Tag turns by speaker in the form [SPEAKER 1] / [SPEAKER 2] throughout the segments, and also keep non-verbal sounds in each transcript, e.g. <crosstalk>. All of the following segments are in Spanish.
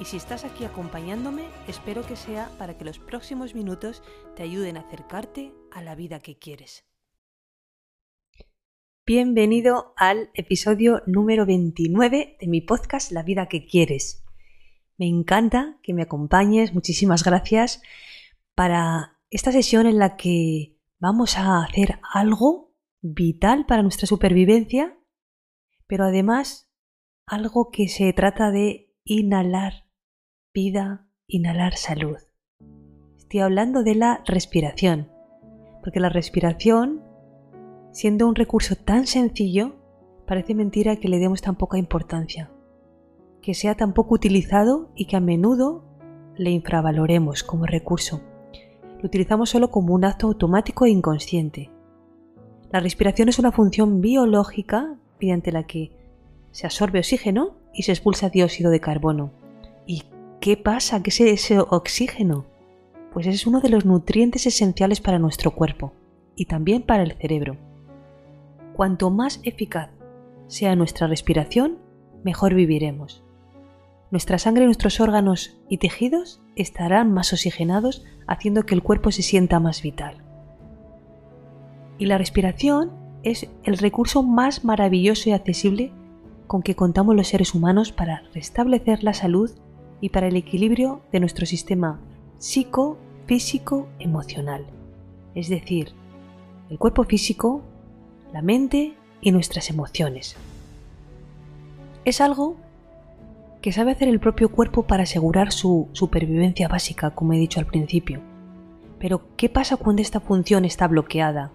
[SPEAKER 1] y si estás aquí acompañándome, espero que sea para que los próximos minutos te ayuden a acercarte a la vida que quieres. Bienvenido al episodio número 29 de mi podcast La vida que quieres. Me encanta que me acompañes, muchísimas gracias para esta sesión en la que vamos a hacer algo vital para nuestra supervivencia, pero además algo que se trata de inhalar vida, inhalar salud. Estoy hablando de la respiración, porque la respiración, siendo un recurso tan sencillo, parece mentira que le demos tan poca importancia, que sea tan poco utilizado y que a menudo le infravaloremos como recurso. Lo utilizamos solo como un acto automático e inconsciente. La respiración es una función biológica mediante la que se absorbe oxígeno y se expulsa dióxido de carbono. ¿Y ¿Qué pasa? ¿Qué es ese oxígeno? Pues es uno de los nutrientes esenciales para nuestro cuerpo y también para el cerebro. Cuanto más eficaz sea nuestra respiración, mejor viviremos. Nuestra sangre, nuestros órganos y tejidos estarán más oxigenados, haciendo que el cuerpo se sienta más vital. Y la respiración es el recurso más maravilloso y accesible con que contamos los seres humanos para restablecer la salud y para el equilibrio de nuestro sistema psico, físico, emocional. Es decir, el cuerpo físico, la mente y nuestras emociones. Es algo que sabe hacer el propio cuerpo para asegurar su supervivencia básica, como he dicho al principio. Pero, ¿qué pasa cuando esta función está bloqueada?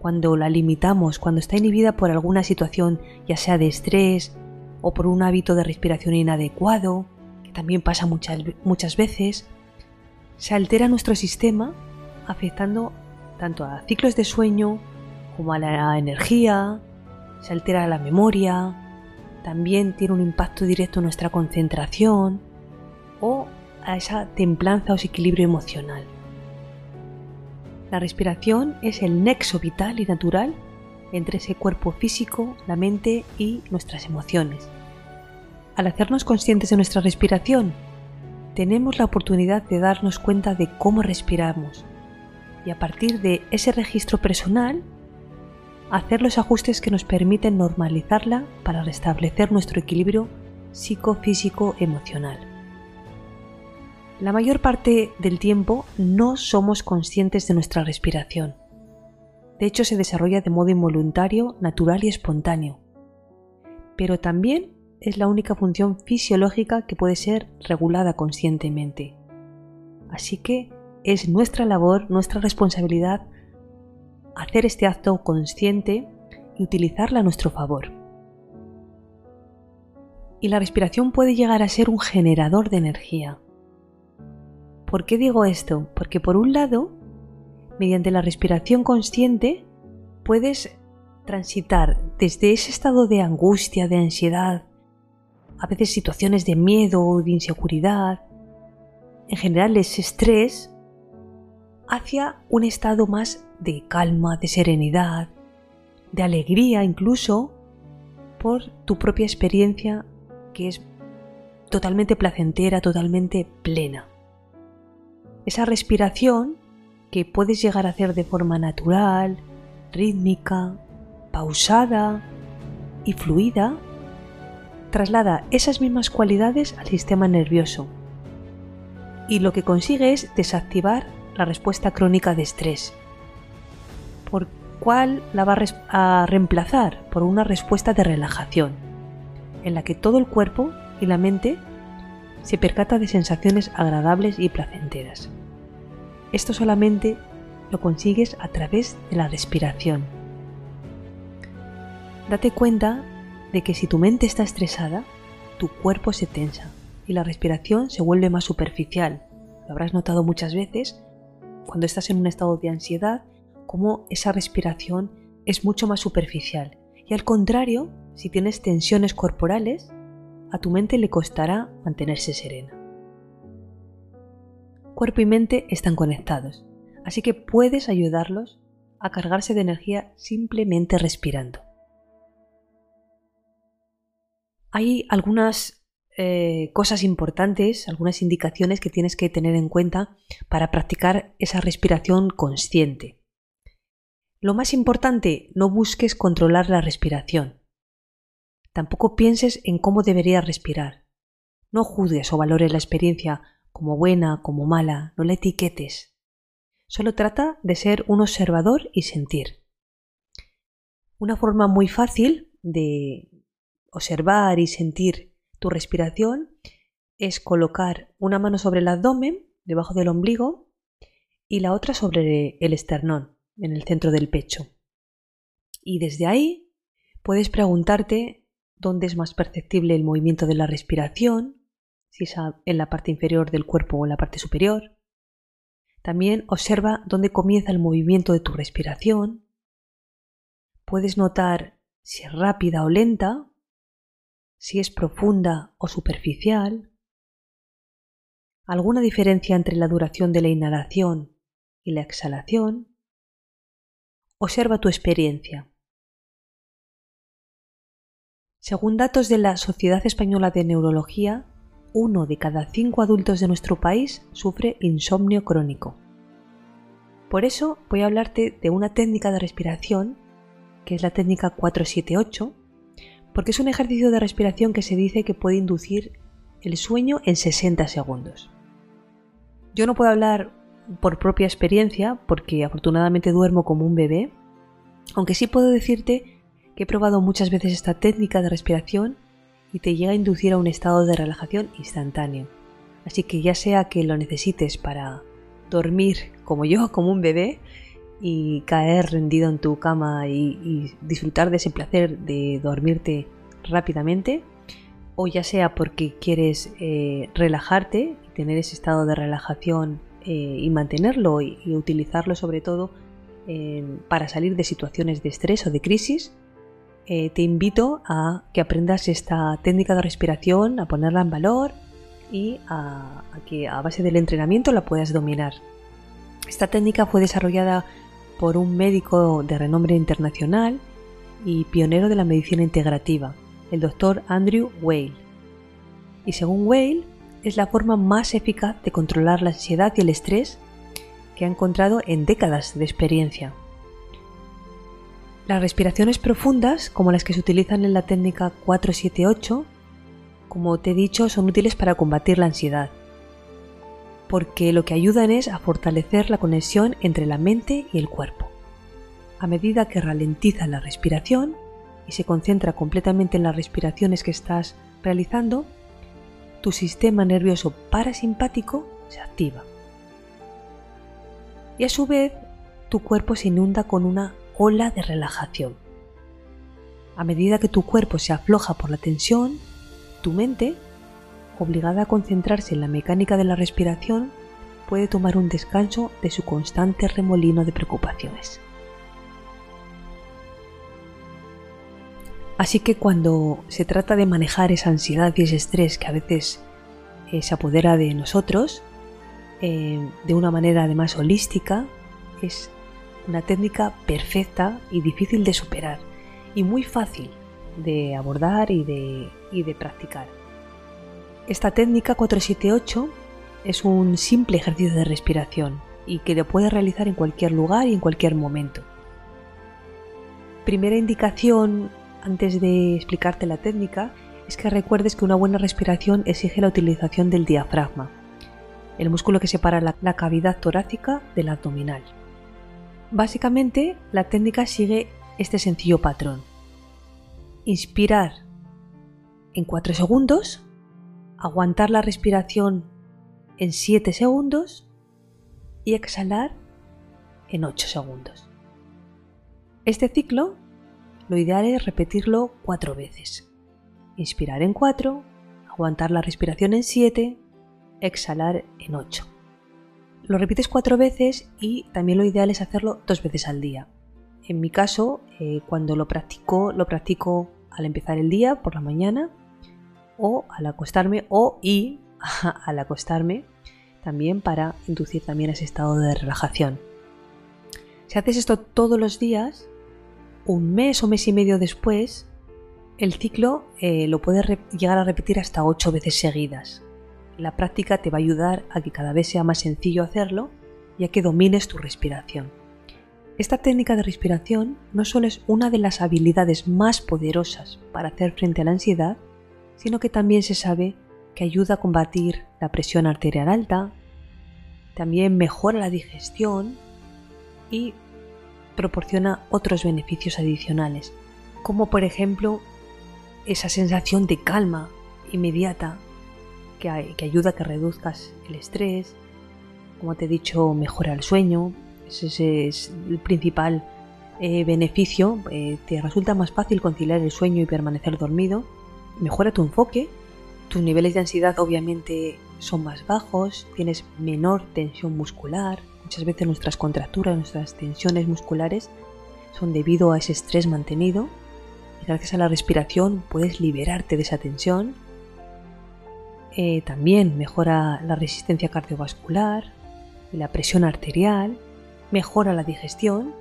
[SPEAKER 1] Cuando la limitamos, cuando está inhibida por alguna situación, ya sea de estrés o por un hábito de respiración inadecuado, también pasa muchas, muchas veces, se altera nuestro sistema afectando tanto a ciclos de sueño como a la energía, se altera la memoria, también tiene un impacto directo en nuestra concentración o a esa templanza o equilibrio emocional. La respiración es el nexo vital y natural entre ese cuerpo físico, la mente y nuestras emociones. Al hacernos conscientes de nuestra respiración, tenemos la oportunidad de darnos cuenta de cómo respiramos y a partir de ese registro personal, hacer los ajustes que nos permiten normalizarla para restablecer nuestro equilibrio psicofísico-emocional. La mayor parte del tiempo no somos conscientes de nuestra respiración. De hecho, se desarrolla de modo involuntario, natural y espontáneo. Pero también es la única función fisiológica que puede ser regulada conscientemente. Así que es nuestra labor, nuestra responsabilidad hacer este acto consciente y utilizarla a nuestro favor. Y la respiración puede llegar a ser un generador de energía. ¿Por qué digo esto? Porque por un lado, mediante la respiración consciente, puedes transitar desde ese estado de angustia, de ansiedad, a veces situaciones de miedo o de inseguridad, en general es estrés, hacia un estado más de calma, de serenidad, de alegría incluso, por tu propia experiencia que es totalmente placentera, totalmente plena. Esa respiración que puedes llegar a hacer de forma natural, rítmica, pausada y fluida, traslada esas mismas cualidades al sistema nervioso y lo que consigue es desactivar la respuesta crónica de estrés, por cual la va a reemplazar por una respuesta de relajación, en la que todo el cuerpo y la mente se percata de sensaciones agradables y placenteras. Esto solamente lo consigues a través de la respiración. Date cuenta de que si tu mente está estresada, tu cuerpo se tensa y la respiración se vuelve más superficial. Lo habrás notado muchas veces cuando estás en un estado de ansiedad, cómo esa respiración es mucho más superficial. Y al contrario, si tienes tensiones corporales, a tu mente le costará mantenerse serena. Cuerpo y mente están conectados, así que puedes ayudarlos a cargarse de energía simplemente respirando. Hay algunas eh, cosas importantes, algunas indicaciones que tienes que tener en cuenta para practicar esa respiración consciente. Lo más importante, no busques controlar la respiración. Tampoco pienses en cómo deberías respirar. No juzgues o valores la experiencia como buena, como mala, no la etiquetes. Solo trata de ser un observador y sentir. Una forma muy fácil de observar y sentir tu respiración es colocar una mano sobre el abdomen, debajo del ombligo, y la otra sobre el esternón, en el centro del pecho. Y desde ahí puedes preguntarte dónde es más perceptible el movimiento de la respiración, si es en la parte inferior del cuerpo o en la parte superior. También observa dónde comienza el movimiento de tu respiración. Puedes notar si es rápida o lenta, si es profunda o superficial, alguna diferencia entre la duración de la inhalación y la exhalación. Observa tu experiencia. Según datos de la Sociedad Española de Neurología, uno de cada cinco adultos de nuestro país sufre insomnio crónico. Por eso voy a hablarte de una técnica de respiración, que es la técnica 478, porque es un ejercicio de respiración que se dice que puede inducir el sueño en 60 segundos. Yo no puedo hablar por propia experiencia, porque afortunadamente duermo como un bebé, aunque sí puedo decirte que he probado muchas veces esta técnica de respiración y te llega a inducir a un estado de relajación instantáneo. Así que ya sea que lo necesites para dormir como yo, como un bebé, y caer rendido en tu cama y, disfrutar de ese placer de dormirte rápidamente, o ya sea porque quieres eh, relajarte y tener ese estado de relajación eh, y mantenerlo y, utilizarlo sobre todo para salir de situaciones de estrés o de crisis, eh, te invito a que aprendas esta técnica de respiración, a ponerla en valor y a, que a base del entrenamiento la puedas dominar. Esta técnica fue desarrollada por un médico de renombre internacional y pionero de la medicina integrativa, el doctor Andrew Weil. Y según Weil, es la forma más eficaz de controlar la ansiedad y el estrés que ha encontrado en décadas de experiencia. Las respiraciones profundas, como las que se utilizan en la técnica 478, como te he dicho, son útiles para combatir la ansiedad, porque lo que ayudan es a fortalecer la conexión entre la mente y el cuerpo. A medida que ralentiza la respiración y se concentra completamente en las respiraciones que estás realizando, tu sistema nervioso parasimpático se activa. Y a su vez, tu cuerpo se inunda con una ola de relajación. A medida que tu cuerpo se afloja por la tensión, tu mente, obligada a concentrarse en la mecánica de la respiración, puede tomar un descanso de su constante remolino de preocupaciones. Así que cuando se trata de manejar esa ansiedad y ese estrés que a veces eh, se apodera de nosotros, eh, de una manera además holística, es una técnica perfecta y difícil de superar y muy fácil de abordar y de, de practicar. Esta técnica 478 es un simple ejercicio de respiración y que lo puedes realizar en cualquier lugar y en cualquier momento. Primera indicación antes de explicarte la técnica es que recuerdes que una buena respiración exige la utilización del diafragma, el músculo que separa la cavidad torácica del abdominal. Básicamente, la técnica sigue este sencillo patrón. Inspirar en 4 segundos, aguantar la respiración en 7 segundos y exhalar en 8 segundos. Este ciclo lo ideal es repetirlo 4 veces. Inspirar en 4, aguantar la respiración en 7, exhalar en 8. Lo repites cuatro veces y también lo ideal es hacerlo dos veces al día. En mi caso, eh, cuando lo practico, lo practico al empezar el día por la mañana o al acostarme o y <laughs> al acostarme también para inducir también ese estado de relajación. Si haces esto todos los días, un mes o mes y medio después, el ciclo eh, lo puedes llegar a repetir hasta ocho veces seguidas. La práctica te va a ayudar a que cada vez sea más sencillo hacerlo y a que domines tu respiración. Esta técnica de respiración no solo es una de las habilidades más poderosas para hacer frente a la ansiedad, sino que también se sabe que ayuda a combatir la presión arterial alta, también mejora la digestión y proporciona otros beneficios adicionales, como por ejemplo esa sensación de calma inmediata que, ayuda a que reduzcas el estrés, como te he dicho, mejora el sueño, ese es el principal eh, beneficio, eh, te resulta más fácil conciliar el sueño y permanecer dormido, mejora tu enfoque, tus niveles de ansiedad obviamente son más bajos, tienes menor tensión muscular, muchas veces nuestras contracturas, nuestras tensiones musculares son debido a ese estrés mantenido gracias a la respiración puedes liberarte de esa tensión. Eh, también mejora la resistencia cardiovascular, la presión arterial, mejora la digestión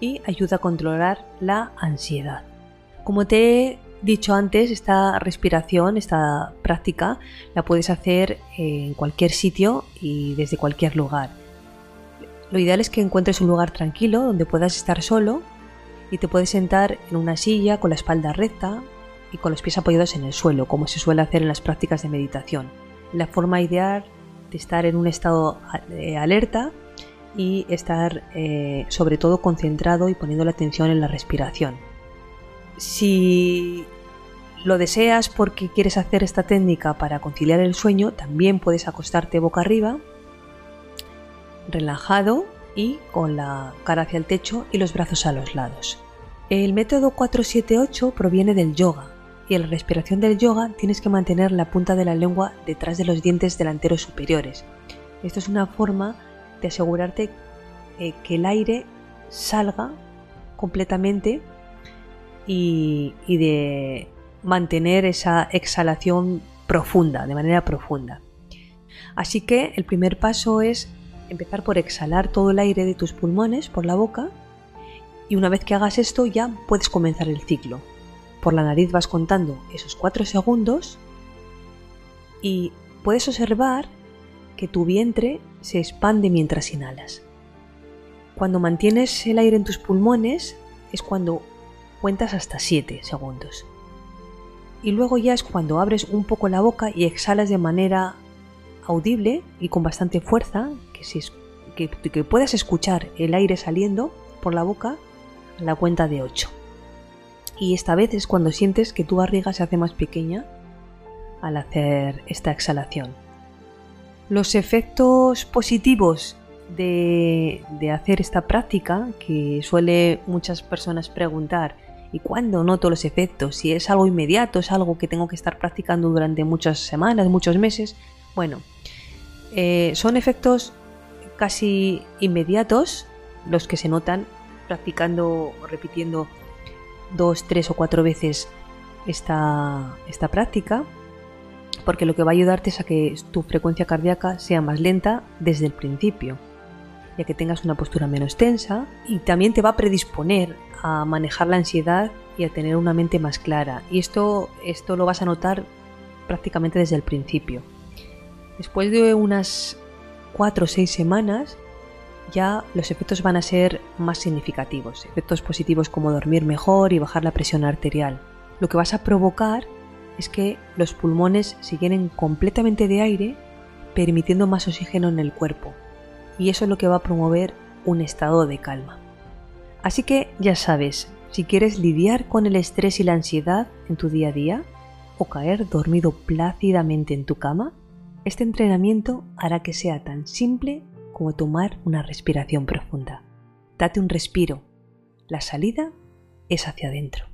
[SPEAKER 1] y ayuda a controlar la ansiedad. Como te he dicho antes, esta respiración, esta práctica, la puedes hacer en cualquier sitio y desde cualquier lugar. Lo ideal es que encuentres un lugar tranquilo donde puedas estar solo y te puedes sentar en una silla con la espalda recta y con los pies apoyados en el suelo, como se suele hacer en las prácticas de meditación. La forma ideal de estar en un estado de alerta y estar eh, sobre todo concentrado y poniendo la atención en la respiración. Si lo deseas porque quieres hacer esta técnica para conciliar el sueño, también puedes acostarte boca arriba, relajado y con la cara hacia el techo y los brazos a los lados. El método 478 proviene del yoga y en la respiración del yoga tienes que mantener la punta de la lengua detrás de los dientes delanteros superiores. Esto es una forma de asegurarte eh, que el aire salga completamente y, de mantener esa exhalación profunda, de manera profunda. Así que el primer paso es empezar por exhalar todo el aire de tus pulmones por la boca y una vez que hagas esto ya puedes comenzar el ciclo. Por la nariz vas contando esos 4 segundos y puedes observar que tu vientre se expande mientras inhalas. Cuando mantienes el aire en tus pulmones es cuando cuentas hasta 7 segundos. Y luego ya es cuando abres un poco la boca y exhalas de manera audible y con bastante fuerza, que, si que, que puedas escuchar el aire saliendo por la boca a la cuenta de 8. Y esta vez es cuando sientes que tu barriga se hace más pequeña al hacer esta exhalación. Los efectos positivos de, de, hacer esta práctica, que suele muchas personas preguntar, ¿y cuándo noto los efectos? Si es algo inmediato, es algo que tengo que estar practicando durante muchas semanas, muchos meses. Bueno, eh, son efectos casi inmediatos los que se notan practicando o repitiendo dos, tres o cuatro veces esta, esta práctica, porque lo que va a ayudarte es a que tu frecuencia cardíaca sea más lenta desde el principio, ya que tengas una postura menos tensa y también te va a predisponer a manejar la ansiedad y a tener una mente más clara. Y esto, esto lo vas a notar prácticamente desde el principio. Después de unas 4 o 6 semanas ya los efectos van a ser más significativos, efectos positivos como dormir mejor y bajar la presión arterial. Lo que vas a provocar es que los pulmones se llenen completamente de aire, permitiendo más oxígeno en el cuerpo, y eso es lo que va a promover un estado de calma. Así que ya sabes, si quieres lidiar con el estrés y la ansiedad en tu día a día, o caer dormido plácidamente en tu cama, este entrenamiento hará que sea tan simple como tomar una respiración profunda. Date un respiro. La salida es hacia adentro.